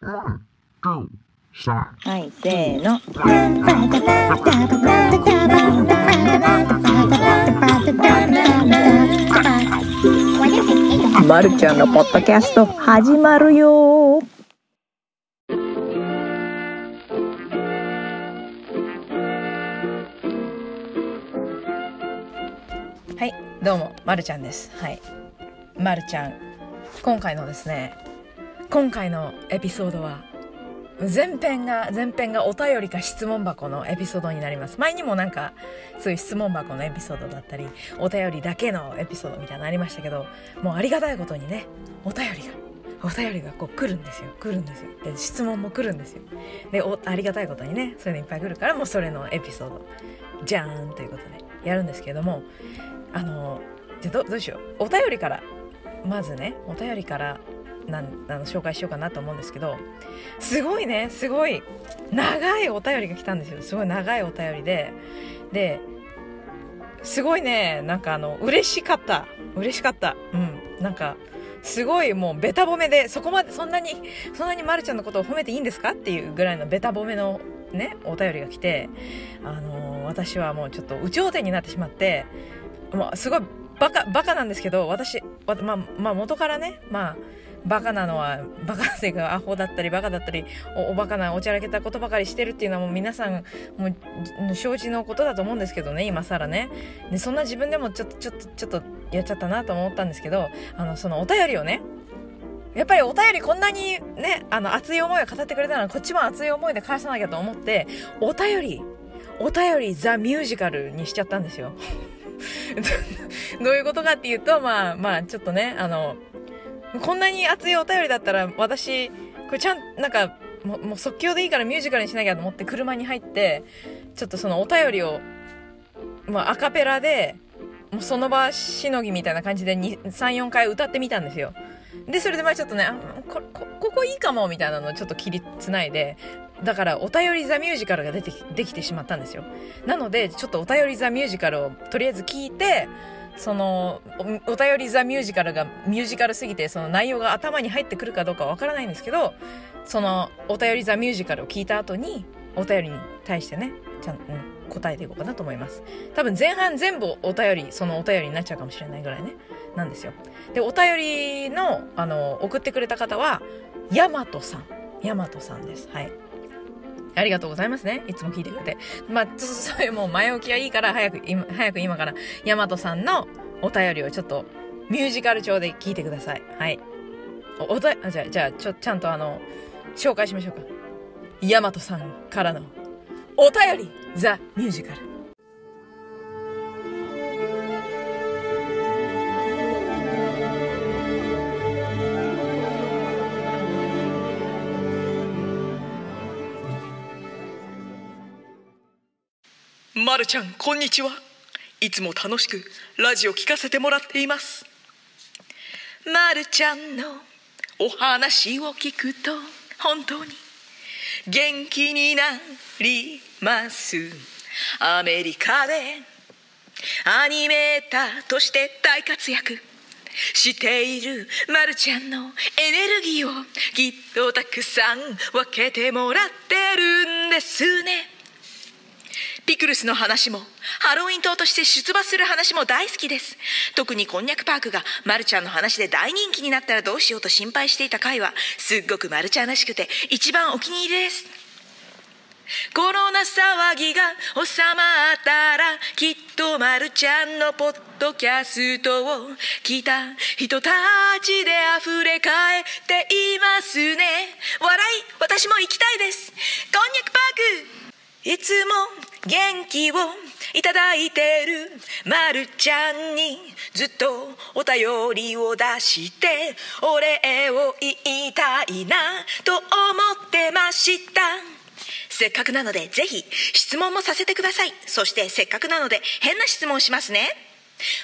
はい、せーの。まるちゃんのポッドキャスト始まるよはい、どうも、まるちゃんです。はい。まるちゃん。今回のですね、今回のエピソードは、前編が、前編がお便りか質問箱のエピソードになります。前にもなんか、そういう質問箱のエピソードだったり、お便りだけのエピソードみたいなのありましたけど、もうありがたいことにね、お便りが、お便りがこう来るんですよ。来るんですよ。で、質問も来るんですよ。で、お、ありがたいことにね、そういうのいっぱい来るから、もうそれのエピソード、じゃーんということで、やるんですけども、あのじゃどどうしようお便りからまずねお便りからなんあの紹介しようかなと思うんですけどすごいねすごい長いお便りが来たんですよ。すごい長いお便りで。ですごいねなんかあの嬉しかった。嬉しかった。うん。なんかすごいもうベタ褒めでそこまでそんなにそんなにまるちゃんのことを褒めていいんですかっていうぐらいのベタ褒めのねお便りが来てあの私はもうちょっと有頂天になってしまってもうすごいバカバカなんですけど私まあまあ元からねまあバカなのはバカっていうかアホだったりバカだったりおおバカなおちゃらけたことばかりしてるっていうのはもう皆さんもう承知のことだと思うんですけどね今更ね。でそんな自分でもちょっとちょっとちょっとやっちゃったなと思ったんですけどあのそのお便りをねやっぱりお便りこんなにねあの熱い思いを語ってくれたらこっちも熱い思いで返さなきゃと思ってお便りお便りザ・ミュージカルにしちゃったんですよ。どういうことかっていうと、まあまあ、ちょっとね、あの、こんなに熱いお便りだったら、私、これちゃん、なんか、もう即興でいいからミュージカルにしなきゃと思って車に入って、ちょっとそのお便りを、まあアカペラで、もうその場しのぎみたいな感じで2、3、4回歌ってみたんですよ。で、それでまあちょっとね、あこ、こ、ここいいかもみたいなのをちょっと切りつないで、だからお便りザミュージカルが出て、できてしまったんですよ。なので、ちょっとお便りザミュージカルをとりあえず聞いて、そのお、お便りザミュージカルがミュージカルすぎて、その内容が頭に入ってくるかどうかわからないんですけど、そのお便りザミュージカルを聞いた後に、お便りに対してね、ちゃん、うん、答えていこうかなと思います。多分前半全部お便り、そのお便りになっちゃうかもしれないぐらいね、なんですよ。で、お便りの、あの、送ってくれた方は、ヤマトさん。ヤマトさんです。はい。ありがとうございますね。いつも聞いてくれて。まあ、ちょっと それもう前置きはいいから、早く、今、早く今から、ヤマトさんのお便りをちょっと、ミュージカル調で聞いてください。はい。お、おた、じゃあ、じゃあ、ちょ、ちゃんとあの、紹介しましょうか。ヤマトさんからの、お便り、ザ・ミュージカル。まるちゃんこんにちは。いつも楽しくラジオ聞かせてもらっています。まるちゃんのお話を聞くと本当に元気になります。アメリカでアニメーターとして大活躍。しているまるちゃんのエネルギーをきっとたくさん分けてもらってるんですね。ピクルスの話もハロウィン島として出馬する話も大好きです。特にこんにゃくパークがまるちゃんの話で大人気になったらどうしようと心配していた回はすっごくまるちゃんらしくて一番お気に入りです。コロナ騒ぎが収まったらきっとまるちゃんのポッドキャストを聞いた人たちで溢れ返っていますね。笑い私も行きたいです。こんにゃくパーク。いつも元気をいただいてる。まるちゃんにずっとお便りを出してお礼を言いたいなと思ってました。せっかくなのでぜひ質問もさせてください。そしてせっかくなので変な質問しますね。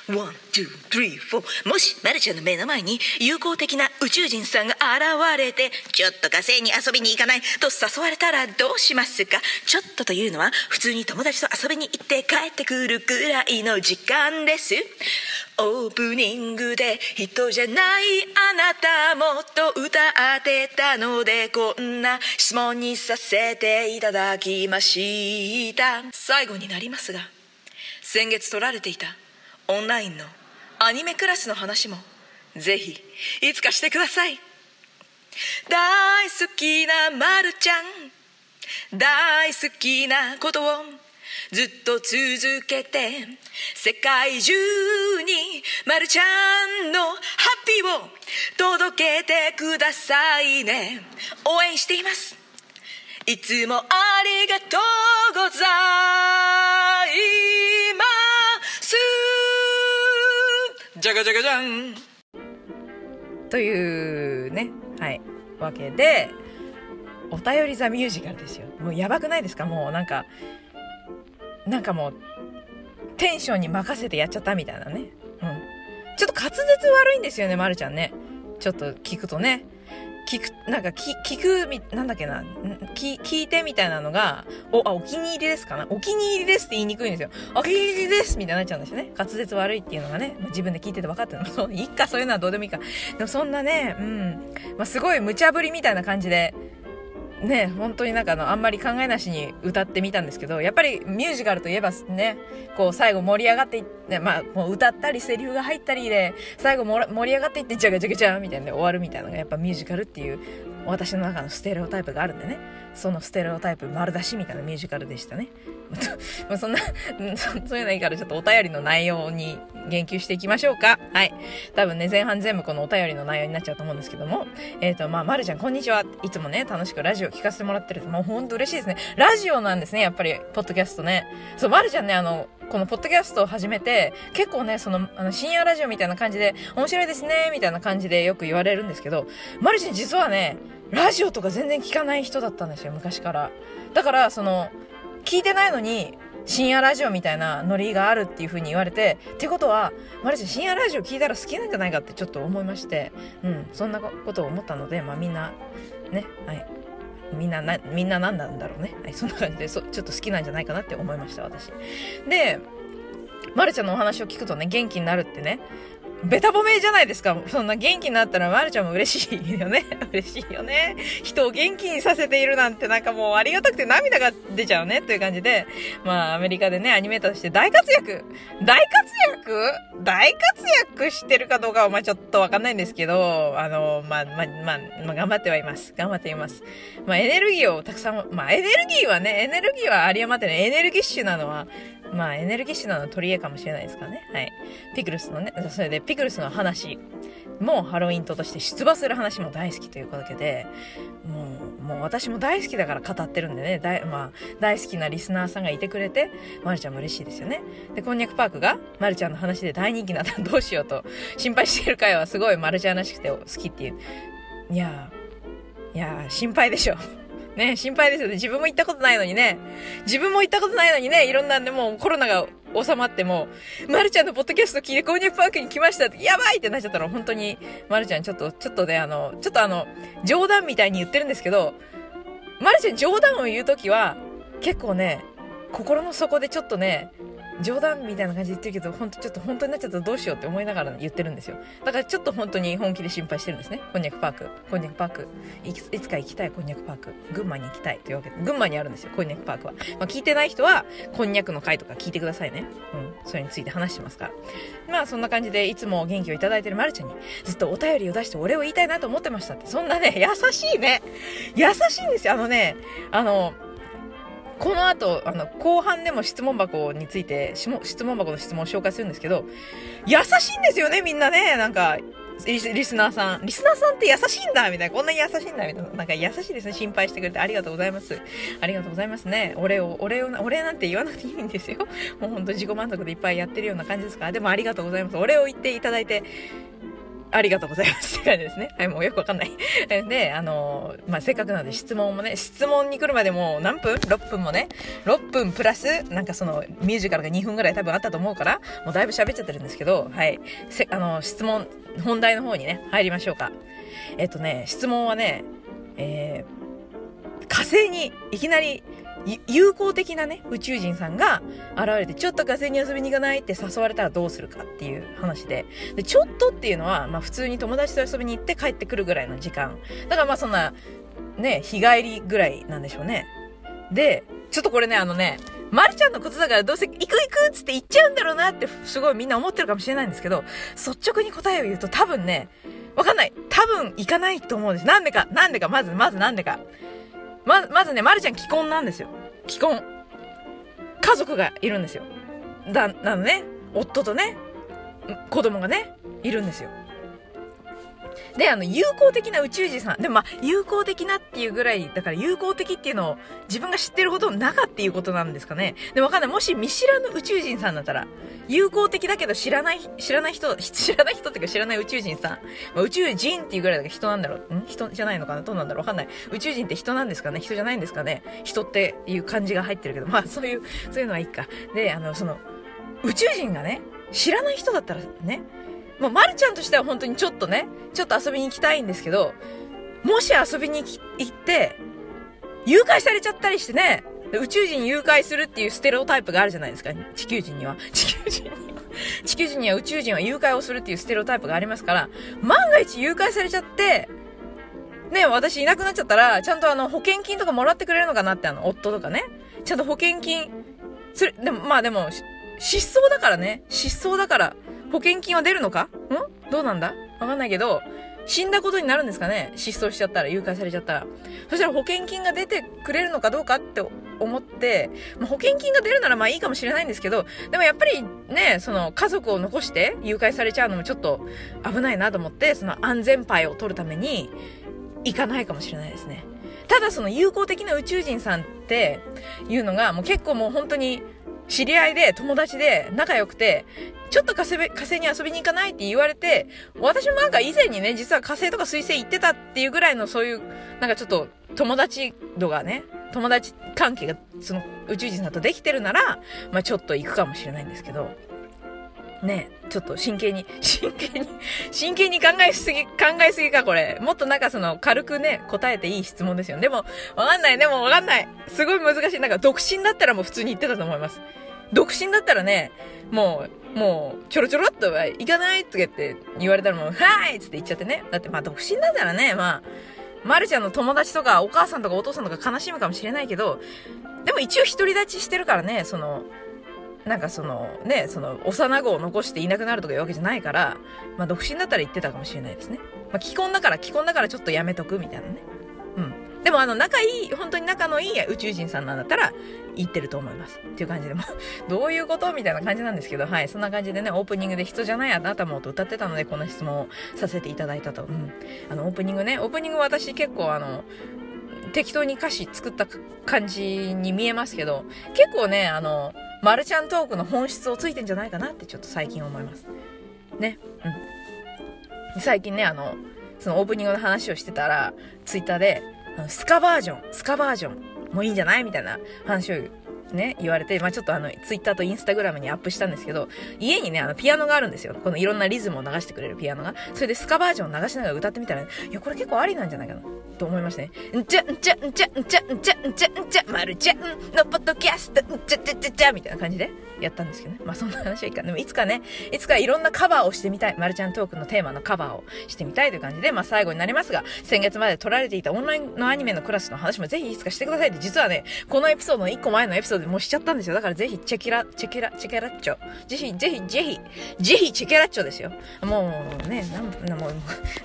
One, two, three, four。もし、まるちゃんの目の前に友好的な宇宙人さんが現れて、ちょっと火星に遊びに行かないと誘われたらどうしますか？ちょっとというのは、普通に友達と遊びに行って帰ってくるくらいの時間です。オープニングで尋常じゃないあなたもっと歌ってたのでこんな質問にさせていただきました最後になりますが先月取られていたオンラインのアニメクラスの話もぜひいつかしてください。大好きなまるちゃん。大好きなことをずっと続けて世界中にまるちゃんのハッピーを届けてくださいね。応援しています。いつもありがとうございじゃがじゃがじゃん。というねはいわけでお便りザミュージカルですよ。もうやばくないですか？もうなんかなんかもうテンションに任せてやっちゃったみたいなね。うん。ちょっと滑舌悪いんですよねまるちゃんね。ちょっと聞くとね。聞く、なんか聞、聞くみ、なんだっけな、聞、聞いてみたいなのが、お、あ、お気に入りですかなお気に入りですって言いにくいんですよ。お気に入りですみたいになっちゃうんですよね。滑舌悪いっていうのがね、自分で聞いてて分かってるの。そう、いいか、そういうのはどうでもいいか。でもそんなね、うん、まあすごい無茶ぶりみたいな感じで、ね、本当になんかあの、あんまり考えなしに歌ってみたんですけど、やっぱりミュージカルといえばね、こう最後盛り上がっていって、まあもう歌ったりセリフが入ったりで、最後盛り上がっていって、ジャガジャガジャみたいなで終わるみたいなのがやっぱミュージカルっていう、私の中のステレオタイプがあるんでね、そのステレオタイプ丸出しみたいなミュージカルでしたね。まそんな、そういうのいいからちょっとお便りの内容に言及していきましょうか。はい。多分ね、前半全部このお便りの内容になっちゃうと思うんですけども、えっ、と、まあ、まるちゃん、こんにちは。いつもね、楽しくラジオ聞かせてもらってる。もうほんと嬉しいですね。ラジオなんですね、やっぱり、ポッドキャストね。そう、まるちゃんね、あの、このポッドキャストを始めて、結構ね、その、あの、深夜ラジオみたいな感じで、面白いですね、みたいな感じでよく言われるんですけど、まるちゃん実はね、ラジオとか全然聞かない人だったんですよ、昔から。だから、その、聞いてないのに、深夜ラジオみたいなノリがあるっていう風に言われて、ってことは、マルちゃん深夜ラジオ聞いたら好きなんじゃないかってちょっと思いまして、うん、そんなことを思ったので、まあみんな、ね、はい。みんなな、みんな何なんだろうね。はい、そんな感じで、そちょっと好きなんじゃないかなって思いました、私。で、まるちゃんのお話を聞くとね、元気になるってね、ベタ褒めじゃないですか。そんな元気になったら、まるちゃんも嬉しいよね。嬉しいよね。人を元気にさせているなんてなんかもうありがたくて涙が出ちゃうね。という感じで、まあアメリカでね、アニメーターとして大活躍大活躍？大活躍してるかどうかはまあちょっとわかんないんですけど、あの、まあ、まあ、まあ、まあ、頑張ってはいます。頑張っています。まあエネルギーをたくさん、まあエネルギーはね、エネルギーは有り余ってね、エネルギッシュなのは、まあエネルギッシュなの取り柄かもしれないですからね。はい。ピクルスのね、それでピクルスの話もハロウィントとして出馬する話も大好きということで、もう、もう私も大好きだから語ってるんでね、大、まあ、大好きなリスナーさんがいてくれて、まるちゃんも嬉しいですよね。で、こんにゃくパークが、まるちゃんの話で大人気なったらどうしようと 心配している回はすごいまるちゃんらしくて好きっていう。いやー、いやー、心配でしょ。ね、心配ですよね。自分も行ったことないのにね。自分も行ったことないのにね、いろんなんでもうコロナが収まっても、まるちゃんのポッドキャスト聞いて、購入パークに来ましたって、やばいってなっちゃったら、本当に、まるちゃんちょっと、ちょっとね、あの、ちょっとあの、冗談みたいに言ってるんですけど、まるちゃん冗談を言うときは、結構ね、心の底でちょっとね、冗談みたいな感じで言ってるけど、本当ちょっと本当になっちゃったらどうしようって思いながら言ってるんですよ。だからちょっと本当に本気で心配してるんですね。こんにゃくパーク。こんにゃくパーク。いつか行きたい、こんにゃくパーク。群馬に行きたい。というわけで、群馬にあるんですよ、こんにゃくパークは。まあ聞いてない人は、こんにゃくの回とか聞いてくださいね。うん。それについて話してますから。まあそんな感じで、いつも元気をいただいてるまるちゃんに、ずっとお便りを出してお礼を言いたいなと思ってましたって。そんなね、優しいね。優しいんですよ。あのね、あの、この後、あの、後半でも質問箱について、質問箱の質問を紹介するんですけど、優しいんですよね、みんなね。なんか、リスリスナーさん。リスナーさんって優しいんだみたいな。こんなに優しいんだみたいな。なんか優しいですね。心配してくれてありがとうございます。ありがとうございますね。お礼を、お礼を、お礼なんて言わなくていいんですよ。もうほんと自己満足でいっぱいやってるような感じですから。でもありがとうございます。お礼を言っていただいて、ありがとうございますって感じですね。はい、もうよくわかんない。で、あのーまあ、せっかくなので質問もね、質問に来るまでもう何分 ?6 分もね、6分プラス、なんかそのミュージカルが2分ぐらい多分あったと思うから、もうだいぶ喋っちゃってるんですけど、はい。せ、あのー質問、本題の方にね、入りましょうか。えっとね、質問はね、えー、火星にいきなり友好的なね、宇宙人さんが現れて、ちょっと火星に遊びに行かないって誘われたらどうするかっていう話で。で、ちょっとっていうのは、まあ普通に友達と遊びに行って帰ってくるぐらいの時間。だからまあそんな、ね、日帰りぐらいなんでしょうね。で、ちょっとこれね、あのね、まるちゃんのことだからどうせ行く行くっつって言っちゃうんだろうなってすごいみんな思ってるかもしれないんですけど、率直に答えを言うと多分ね、わかんない。多分行かないと思うんです。なんでか、なんでか、まず、まずなんでか。ま、まずね、まるちゃん既婚なんですよ。既婚。家族がいるんですよ。だ、なのね、夫とね、子供がね、いるんですよ。で、あの、友好的な宇宙人さん。でもまあ、友好的なっていうぐらい、だから友好的っていうのを自分が知ってるほど中っていうことなんですかね。でもわかんない。もし見知らぬ宇宙人さんだったら、友好的だけど知らない、知らない人、知らない人っていうか知らない宇宙人さん。まあ、宇宙人っていうぐらいだから人なんだろう。ん？人じゃないのかな？どうなんだろう？わかんない。宇宙人って人なんですかね？人じゃないんですかね？人っていう漢字が入ってるけど、まあそういう、そういうのはいいか。で、あの、その、宇宙人がね、知らない人だったらね、もう、まるちゃんとしては本当にちょっとね、ちょっと遊びに行きたいんですけど、もし遊びに行って、誘拐されちゃったりしてね、宇宙人誘拐するっていうステレオタイプがあるじゃないですか。地球人には。地球人には。地球人には宇宙人は誘拐をするっていうステレオタイプがありますから、万が一誘拐されちゃって、ね、私いなくなっちゃったら、ちゃんとあの、保険金とかもらってくれるのかなって、あの、夫とかね。ちゃんと保険金、それ、でも、まあでも、失踪だからね。失踪だから、保険金は出るのか？ん？どうなんだ？わかんないけど、死んだことになるんですかね？失踪しちゃったら、誘拐されちゃったら。そしたら保険金が出てくれるのかどうかって思って、まあ、保険金が出るならまあいいかもしれないんですけど、でもやっぱりね、その家族を残して誘拐されちゃうのもちょっと危ないなと思って、その安全牌を取るために行かないかもしれないですね。ただその友好的な宇宙人さんっていうのがもう結構もう本当に知り合いで友達で仲良くて、ちょっと火星火星に遊びに行かないって言われて、私もなんか以前にね、実は火星とか水星行ってたっていうぐらいのそういう、なんかちょっと友達度がね、友達関係がその宇宙人さんとできてるなら、まあちょっと行くかもしれないんですけど、ねちょっと真剣に、真剣に、真剣に考えすぎ、考えすぎか、これ。もっとなんかその、軽くね、答えていい質問ですよ。でも、わかんない、でもわかんない。すごい難しい。なんか、独身だったらもう普通に言ってたと思います。独身だったらね、もう、もう、ちょろちょろっと、行かないとかって言われたらもう、はいっつって言っちゃってね。だってまあ、独身だったらね、まあ、まるちゃんの友達とか、お母さんとかお父さんとか悲しむかもしれないけど、でも一応独り立ちしてるからね、その、なんかその、ね、その、幼子を残していなくなるとかいうわけじゃないから、まあ、独身だったら言ってたかもしれないですね。まあ、既婚だから、既婚だからちょっとやめとくみたいなね。うん。でもあの、仲いい、本当に仲のいい宇宙人さんなんだったら、言ってると思います。っていう感じで、も、どういうことみたいな感じなんですけど、はい。そんな感じでね、オープニングで人じゃないあなたもと歌ってたので、この質問をさせていただいたと。うん。あの、オープニングね、オープニング私結構あの、適当に歌詞作った感じに見えますけど、結構ね、あの、マルちゃんトークの本質をついてんじゃないかなってちょっと最近思います。ね。うん。最近ね、あの、そのオープニングの話をしてたら、ツイッターで、あのスカバージョン、スカバージョンもいいんじゃない？みたいな話をね、言われて、まあちょっとあの、ツイッターとインスタグラムにアップしたんですけど、家にね、あの、ピアノがあるんですよ。このいろんなリズムを流してくれるピアノが。それでスカバージョンを流しながら歌ってみたら、ねいや、これ結構ありなんじゃないかな、と思いましたね。んちゃ、んちゃ、んちゃ、んちゃ、んちゃ、んちゃ、んちゃん、まるちゃんのポッドキャスト、んちゃ、ちゃ、ちゃ、ちゃ、みたいな感じでやったんですけどね。まあそんな話はいいか。でもいつかね、いつかいろんなカバーをしてみたい。まるちゃんトークのテーマのカバーをしてみたいという感じで、まあ最後になりますが、先月まで撮られていたオンラインのアニメのクラスの話もぜひいつかしてくださいって、実はね、このエピソードの1個前のエピソードでもうしちゃったんですよ。だからぜひチェキラ、チェケラ、チェケラッチョ。ぜひ、ぜひ、ぜひ、ぜひチェケラッチョですよ。もうね、なん、もう、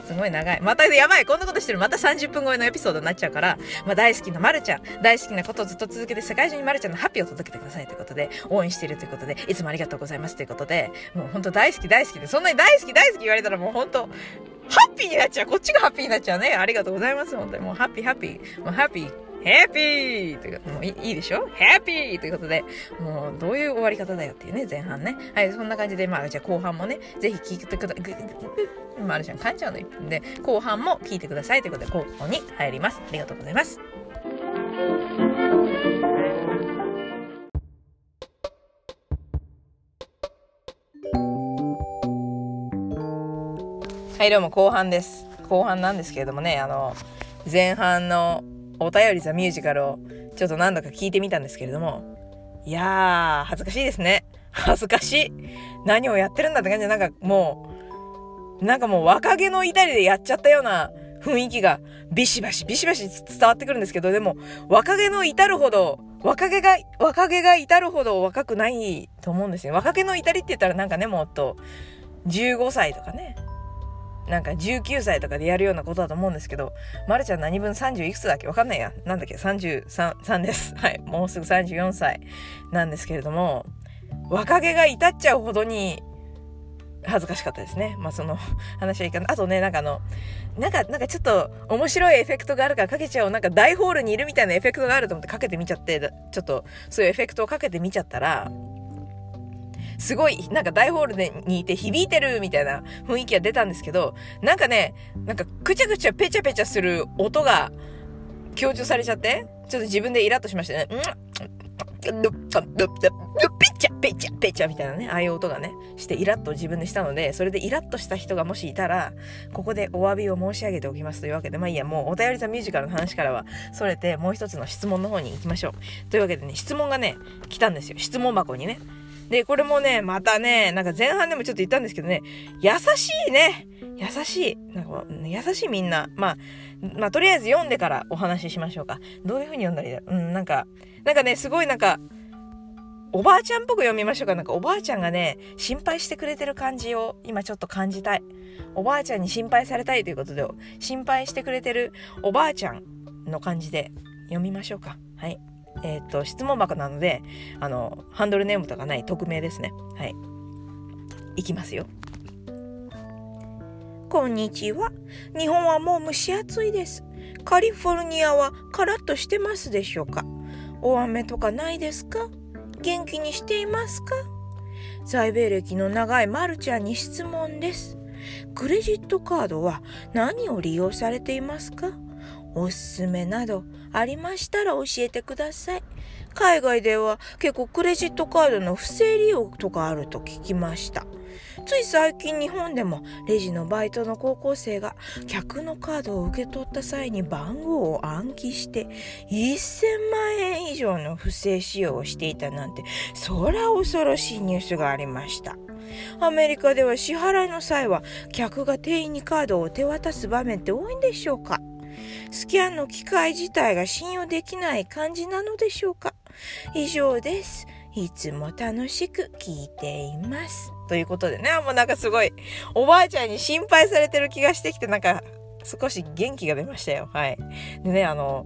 すごい長い。またやばい、こんなことしてる。また30分超えのエピソードになっちゃうから、まあ大好きなまるちゃん、大好きなことをずっと続けて世界中にまるちゃんのハッピーを届けてくださいということで、応援しているということで、いつもありがとうございますということで、もう本当大好き大好きで、そんなに大好き大好き言われたらもう本当ハッピーになっちゃう。こっちがハッピーになっちゃうね。ありがとうございます。本当に。もうハッピーハッピー。もうハッピー。ハッピーということもういいでしょ？ハッピーということで、もうどういう終わり方だよっていうね、前半ね。はい、そんな感じで、まあじゃあ後半もね、ぜひ聞いてくだ、ぐぐぐまるちゃん噛んじゃうの1分で、後半も聞いてくださいということで、ここに入ります。ありがとうございます。はい、どうも後半です。後半なんですけれどもね、あの、前半のお便りザミュージカルをちょっと何度か聞いてみたんですけれども、いやー、恥ずかしいですね。恥ずかしい。何をやってるんだって感じで、なんかもう、なんかもう若気の至りでやっちゃったような雰囲気がビシバシビシバシ伝わってくるんですけど、でも若気の至るほど、若気が、若気が至るほど若くないと思うんですよ。若気の至りって言ったらなんかね、もっと15歳とかね、なんか19歳とかでやるようなことだと思うんですけど、まるちゃん何分30いくつだっけ？わかんないや。なんだっけ ?33、3です。はい。もうすぐ34歳なんですけれども、若気が至っちゃうほどに恥ずかしかったですね。まあその話はいかない。あとね、なんかあの、なんか、なんかちょっと面白いエフェクトがあるからかけちゃおう。なんか大ホールにいるみたいなエフェクトがあると思ってかけてみちゃって、ちょっとそういうエフェクトをかけてみちゃったら、すごい、なんか大ホールでにいて響いてるみたいな雰囲気が出たんですけど、なんかね、なんかくちゃくちゃペチャペチャする音が強調されちゃって、ちょっと自分でイラッとしましたね。んペチャペチャペチャみたいなね、ああいう音がね、してイラッと自分でしたので、それでイラッとした人がもしいたら、ここでお詫びを申し上げておきますというわけで、まあいいや、もうお便りザミュージカルの話からは、それてもう一つの質問の方に行きましょう。というわけでね、質問がね、来たんですよ。質問箱にね。で、これもね、またね、なんか前半でもちょっと言ったんですけどね、優しいね。優しい。なんか優しいみんな。まあ、まあ、とりあえず読んでからお話ししましょうか。どういう風に読んだらいいだろう？うん、なんか、なんかね、すごいなんか、おばあちゃんっぽく読みましょうか。なんかおばあちゃんがね、心配してくれてる感じを今ちょっと感じたい。おばあちゃんに心配されたいということで、心配してくれてるおばあちゃんの感じで読みましょうか。はい。えっ、と、質問箱なので、あの、ハンドルネームとかない匿名ですね。はい。いきますよ。こんにちは。日本はもう蒸し暑いです。カリフォルニアはカラッとしてますでしょうか？大雨とかないですか？元気にしていますか？在米歴の長いマルちゃんに質問です。クレジットカードは何を利用されていますか？おすすめなどありましたら教えてください。海外では結構クレジットカードの不正利用とかあると聞きました。つい最近日本でもレジのバイトの高校生が客のカードを受け取った際に番号を暗記して1000万円以上の不正使用をしていたなんてそりゃ恐ろしいニュースがありました。アメリカでは支払いの際は客が店員にカードを手渡す場面って多いんでしょうか？スキャンの機械自体が信用できない感じなのでしょうか？以上です。いつも楽しく聞いています。ということでね、もうなんかすごい、おばあちゃんに心配されてる気がしてきて、なんか少し元気が出ましたよ。はい。でね、あの、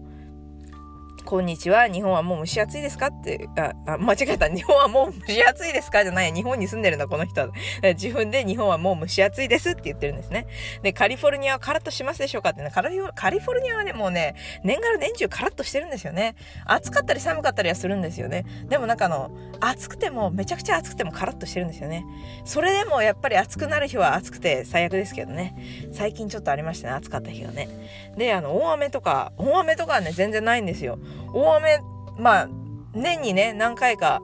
こんにちは。日本はもう蒸し暑いですかって、あ、あ間違えた。日本はもう蒸し暑いですかじゃない。日本に住んでるんだ、この人は。自分で日本はもう蒸し暑いですって言ってるんですね。で、カリフォルニアはカラッとしますでしょうかってね、カリフカリフォルニアはね、もうね、年がら年中カラッとしてるんですよね。暑かったり寒かったりはするんですよね。でもなんかあの、暑くても、めちゃくちゃ暑くてもカラッとしてるんですよね。それでもやっぱり暑くなる日は暑くて最悪ですけどね。最近ちょっとありましたね、暑かった日がね。で、あの、大雨とか、大雨とかはね、全然ないんですよ。大雨、まあ、年にね、何回か、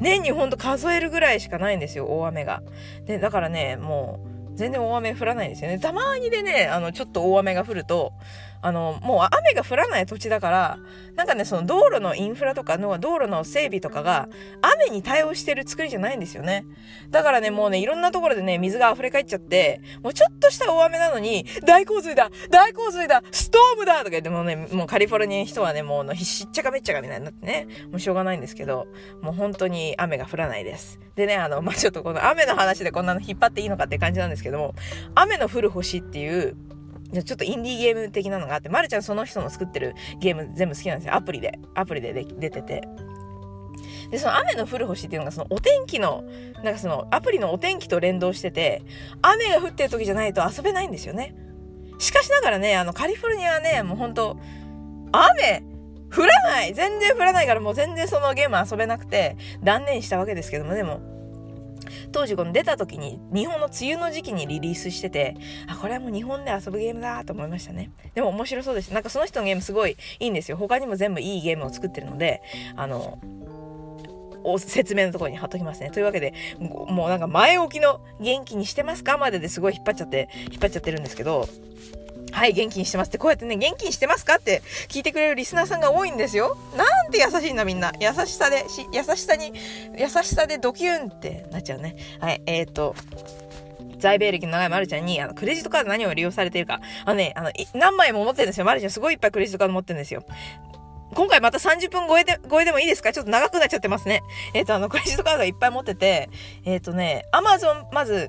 年にほんと数えるぐらいしかないんですよ、大雨が。で、だからね、もう、全然大雨降らないんですよね。たまにでね、あの、ちょっと大雨が降ると、あの、もう雨が降らない土地だから、なんかね、その道路のインフラとかの、道路の整備とかが、雨に対応してる作りじゃないんですよね。だからね、もうね、いろんなところでね、水が溢れ返っちゃって、もうちょっとした大雨なのに、大洪水だ大洪水だストームだとか言ってもね、もうカリフォルニア人はね、もうしっちゃかめっちゃかみたいになってね、もうしょうがないんですけど、もう本当に雨が降らないです。でね、あの、まあ、ちょっとこの雨の話でこんなの引っ張っていいのかって感じなんですけども、雨の降る星っていう、ちょっとインディーゲーム的なのがあって、まるちゃんその人の作ってるゲーム全部好きなんですよ。アプリで。アプリで出てて。で、その雨の降る星っていうのがそのお天気の、なんかそのアプリのお天気と連動してて、雨が降ってる時じゃないと遊べないんですよね。しかしながらね、あのカリフォルニアはね、もうほんと、雨降らない全然降らないからもう全然そのゲーム遊べなくて断念したわけですけども、でも、当時この出た時に日本の梅雨の時期にリリースしてて、あ、これはもう日本で遊ぶゲームだと思いましたね。でも面白そうです。なんかその人のゲームすごいいいんですよ。他にも全部いいゲームを作ってるので、あの、説明のところに貼っときますね。というわけで、もうなんか前置きの元気にしてますか？までですごい引っ張っちゃって、引っ張っちゃってるんですけど、はい、元気にしてますって、こうやってね、元気にしてますかって聞いてくれるリスナーさんが多いんですよ。なんて優しいんだみんな。優しさで、し優しさに、優しさでドキュンってなっちゃうね。はい、えっ、ー、と、在米歴の長いまるちゃんに、あの、クレジットカード何を利用されているか。あのね、あの、何枚も持ってるんですよ。まるちゃんすごいいっぱいクレジットカード持ってるんですよ。今回また30分超えで、超えでもいいですか？ちょっと長くなっちゃってますね。えっ、ー、と、あの、クレジットカードがいっぱい持ってて、えっ、ー、とね、アマゾン、まず、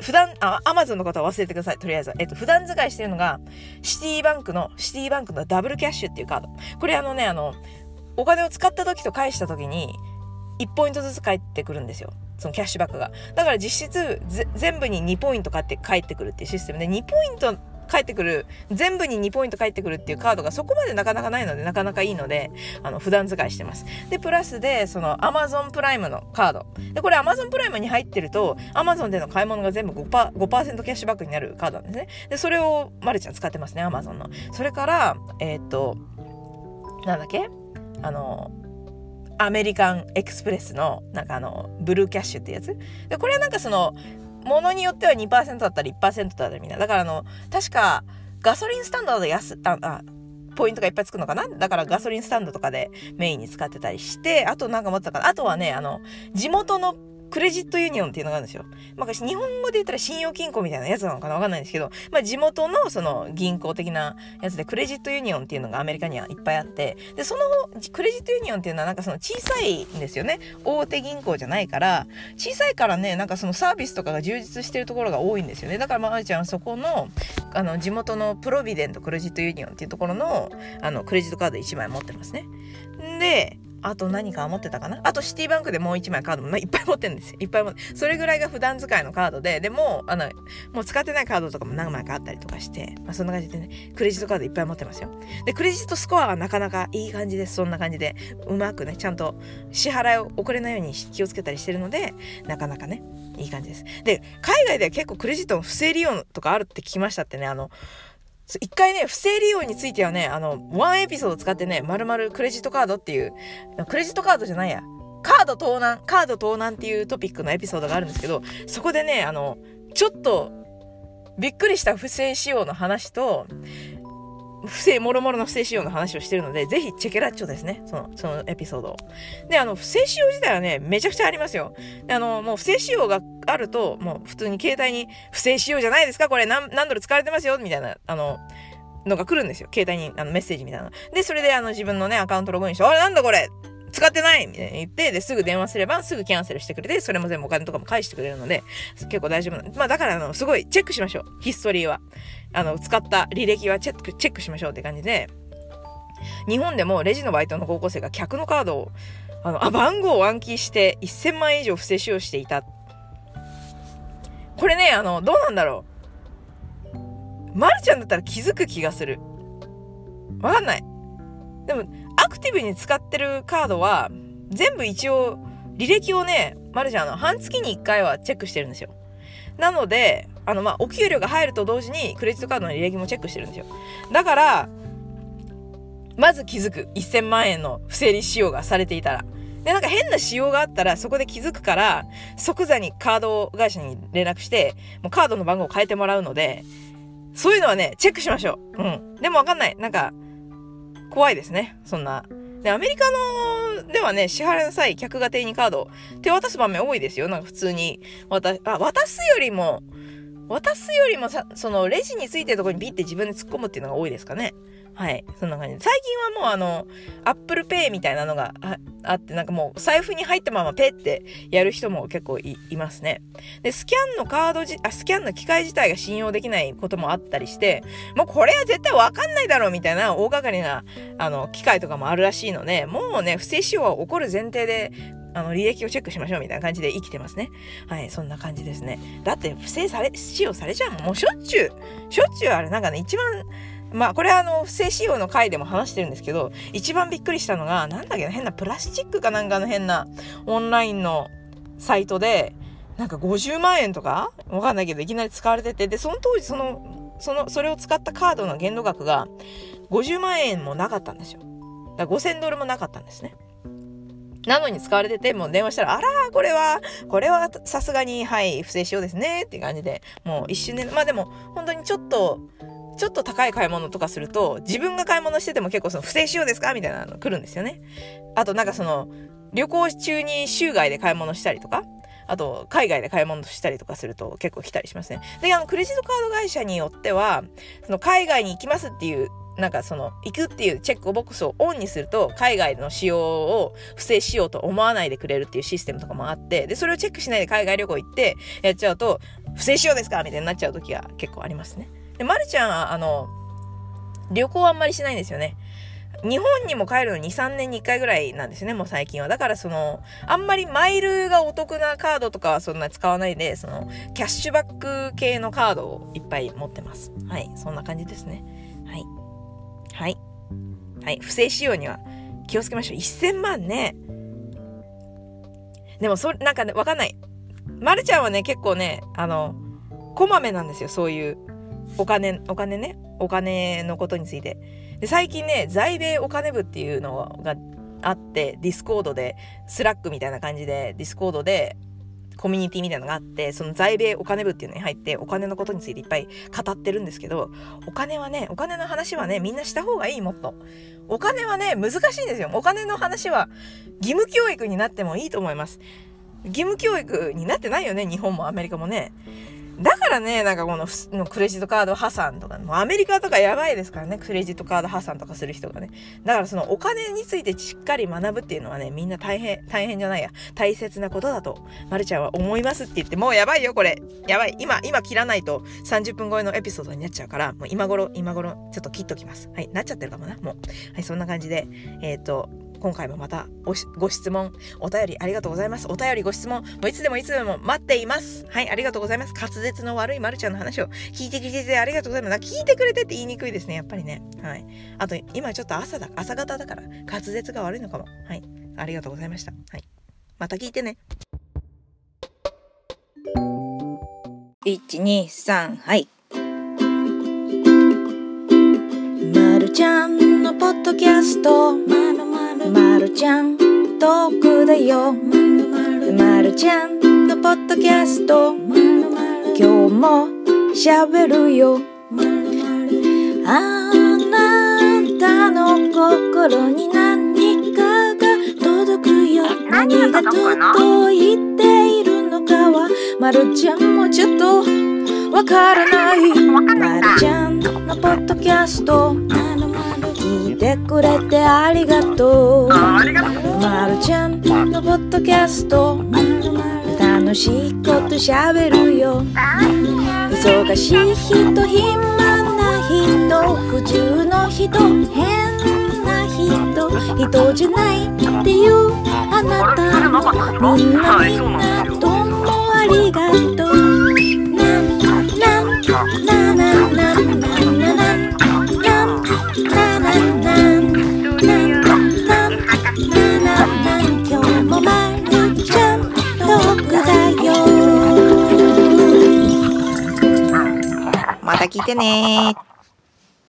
普段、あ、アマゾンのことは忘れてください。とりあえず。えっ、と、普段使いしてるのが、シティバンクの、シティバンクのダブルキャッシュっていうカード。これあのね、あの、お金を使った時と返した時に、1ポイントずつ返ってくるんですよ。そのキャッシュバックが。だから実質、全部に2ポイント買って返ってくるっていうシステムで、2ポイント返ってくる、全部に2ポイント返ってくるっていうカードがそこまでなかなかないので、なかなかいいので、あの、普段使いしてます。で、プラスで、その、Amazon プライムのカード。で、これ Amazon プライムに入ってると、Amazon での買い物が全部 5%, 5キャッシュバックになるカードなんですね。で、それを、まるちゃん使ってますね、Amazon の。それから、えー、っと、なんだっけ？あの、アメリカンエクスプレスの、なんかあの、ブルーキャッシュってやつ。で、これはなんかその、ものによっては2%だったり1%だったりみんな。だからあの、確か、ガソリンスタンドで安、あ、あ、ポイントがいっぱいつくのかな？だからガソリンスタンドとかでメインに使ってたりして、あとなんか持ってたかな？あとはね、あの、地元の credit union っていうのがあるんですよ。まあ、日本語で言ったら信用金庫みたいなやつなのかなわかんないんですけど、まあ、地元のその銀行的なやつで credit union っていうのがアメリカにはいっぱいあって、で、その credit union っていうのはなんかその小さいんですよね。大手銀行じゃないから、小さいからね、なんかそのサービスとかが充実してるところが多いんですよね。だからまるちゃんそこの、あの、地元の Provident Credit Union っていうところの、あの、クレジットカード1枚持ってますね。で、あと何か持ってたかな？あとシティバンクでもう1枚カードもいっぱい持ってるんですよ。いっぱい持って。それぐらいが普段使いのカードで、でも、あの、もう使ってないカードとかも何枚かあったりとかして、まあそんな感じでね、クレジットカードいっぱい持ってますよ。で、クレジットスコアはなかなかいい感じです。そんな感じで。うまくね、ちゃんと支払いを遅れないように気をつけたりしてるので、なかなかね、いい感じです。で、海外では結構クレジットの不正利用とかあるって聞きましたってね、あの、一回ね、不正利用についてはね、あの、ワンエピソード使ってね、まるまるクレジットカードっていう、クレジットカードじゃないや。カード盗難、カード盗難っていうトピックのエピソードがあるんですけど、そこでね、あの、ちょっと、びっくりした不正使用の話と、不正、もろもろの不正使用の話をしてるので、ぜひチェケラッチョですね。その、そのエピソードを。で、あの、不正使用自体はね、めちゃくちゃありますよ。あの、もう不正使用があると、もう普通に携帯に、不正使用じゃないですか？これ何、何ドル使われてますよ？みたいな、あの、のが来るんですよ。携帯にあのメッセージみたいな。で、それであの自分のね、アカウントログインして、あれなんだこれ？使ってない？みたいに言って、で、すぐ電話すれば、すぐキャンセルしてくれて、それも全部お金とかも返してくれるので、結構大丈夫な。まあだから、あの、すごいチェックしましょう。ヒストリーは。あの、使った履歴はチェック、チェックしましょうって感じで、日本でもレジのバイトの高校生が客のカードを、あの、あ、番号を暗記して1000万円以上不正使用していた。これね、あの、どうなんだろう。まるちゃんだったら気づく気がする。わかんない。でも、アクティブに使ってるカードは、全部一応、履歴をね、まるちゃん、あの、半月に1回はチェックしてるんですよ。なので、あの、まあ、お給料が入ると同時に、クレジットカードの履歴もチェックしてるんですよ。だから、まず気づく。1000万円の不正利使用がされていたら。で、なんか変な仕様があったら、そこで気づくから、即座にカード会社に連絡して、もうカードの番号を変えてもらうので、そういうのはね、チェックしましょう。うん。でもわかんない。なんか、怖いですね。そんな。で、アメリカの、ではね、支払いの際、客が店員にカード、手渡す場面多いですよ。なんか普通に、渡、あ、渡すよりも、渡すよりもさ、その、レジについてるところにピッて自分で突っ込むっていうのが多いですかね。はい。そんな感じ。最近はもうあの、 Apple Pay みたいなのがあって、なんかもう財布に入ったままペってやる人も結構いますね。で、スキャンのカードじ、あ、スキャンの機械自体が信用できないこともあったりして、もうこれは絶対わかんないだろうみたいな大掛かりな、あの、機械とかもあるらしいので、もうね、不正使用は起こる前提で、あの、履歴をチェックしましょうみたいな感じで生きてますね。はい、そんな感じですね。だって、不正され、使用されちゃうも。うしょっちゅう、しょっちゅうあれ、なんかね、一番、まあ、これはあの、不正使用の回でも話してるんですけど、一番びっくりしたのが、なんだっけな、変なプラスチックかなんかの変なオンラインのサイトで、なんか50万円とかわかんないけど、いきなり使われてて、で、その当時その、その、それを使ったカードの限度額が50万円もなかったんですよ。だから5000ドルもなかったんですね。なのに使われてて、もう電話したら、あら、これは、これはさすがに、はい、不正使用ですね、っていう感じで、もう一瞬で、まあでも、本当にちょっと、ちょっと高い買い物とかすると、自分が買い物してても結構その不正使用ですかみたいなの来るんですよね。あとなんかその、旅行中に州外で買い物したりとか、あと、海外で買い物したりとかすると結構来たりしますね。で、あの、クレジットカード会社によっては、その海外に行きますっていうなんかその、行くっていうチェックボックスをオンにすると、海外の使用を不正しようと思わないでくれるっていうシステムとかもあって、で、それをチェックしないで海外旅行行って、やっちゃうと、不正しようですかみたいになっちゃう時が結構ありますね。で、まるちゃんは、あの、旅行あんまりしないんですよね。日本にも帰るの2、3年に1回ぐらいなんですね、もう最近は。だからその、あんまりマイルがお得なカードとかはそんな使わないで、その、キャッシュバック系のカードをいっぱい持ってます。はい、そんな感じですね。はい。はい。不正使用には気をつけましょう。1000万ね。でも、そ、なんかね、わかんない。まるちゃんはね、結構ね、あの、こまめなんですよ、そういう、お金、お金ね、お金のことについて。で、最近ね、在米お金部っていうのがあって、 Discord で、 Slack みたいな感じで、 Discord で、コミュニティみたいなのがあって、その在米お金部っていうのに入って、お金のことについていっぱい語ってるんですけど、お金はね、お金の話はね、みんなした方がいい、もっと。お金はね、難しいんですよ。お金の話は、義務教育になってもいいと思います。義務教育になってないよね、日本もアメリカもね。だからね、なんかこのクレジットカード破産とか、もうアメリカとかやばいですからね、クレジットカード破産とかする人がね。だからそのお金についてしっかり学ぶっていうのはね、みんな大変、大変じゃないや、大切なことだと、まるちゃんは思いますって言って、もうやばいよ、これ。やばい。今、今切らないと30分超えのエピソードになっちゃうから、もう今頃、今頃、ちょっと切っときます。はい、なっちゃってるかもな、もう。はい、そんな感じで、えっ、ー、と、今回もまたご質問、お便りありがとうございます。お便りご質問、もういつでもいつでも待っています。はい、ありがとうございます。滑舌の悪いまるちゃんの話を聞いてくれてありがとうございます。聞いてくれてって言いにくいですね、やっぱりね。はい。あと、今ちょっと朝だ、朝方だから、滑舌が悪いのかも。はい。ありがとうございました。はい。また聞いてね。1、2、3、はい。まるちゃんのポッドキャストまるちゃんトークだよ。まるちゃんのポッドキャスト。今日もしゃべるよ。あなたの心に何かが届くよ。何が届いているのかは。まるちゃんもちょっとわからない。まるちゃんのポッドキャストてくれてありがとう。まるちゃんのポッドキャスト。楽しいことしゃべるよ。忙しい人暇な人普通の人変な人人じゃないっていうあなた。もみんなみんなどうもありがとう。聞いてね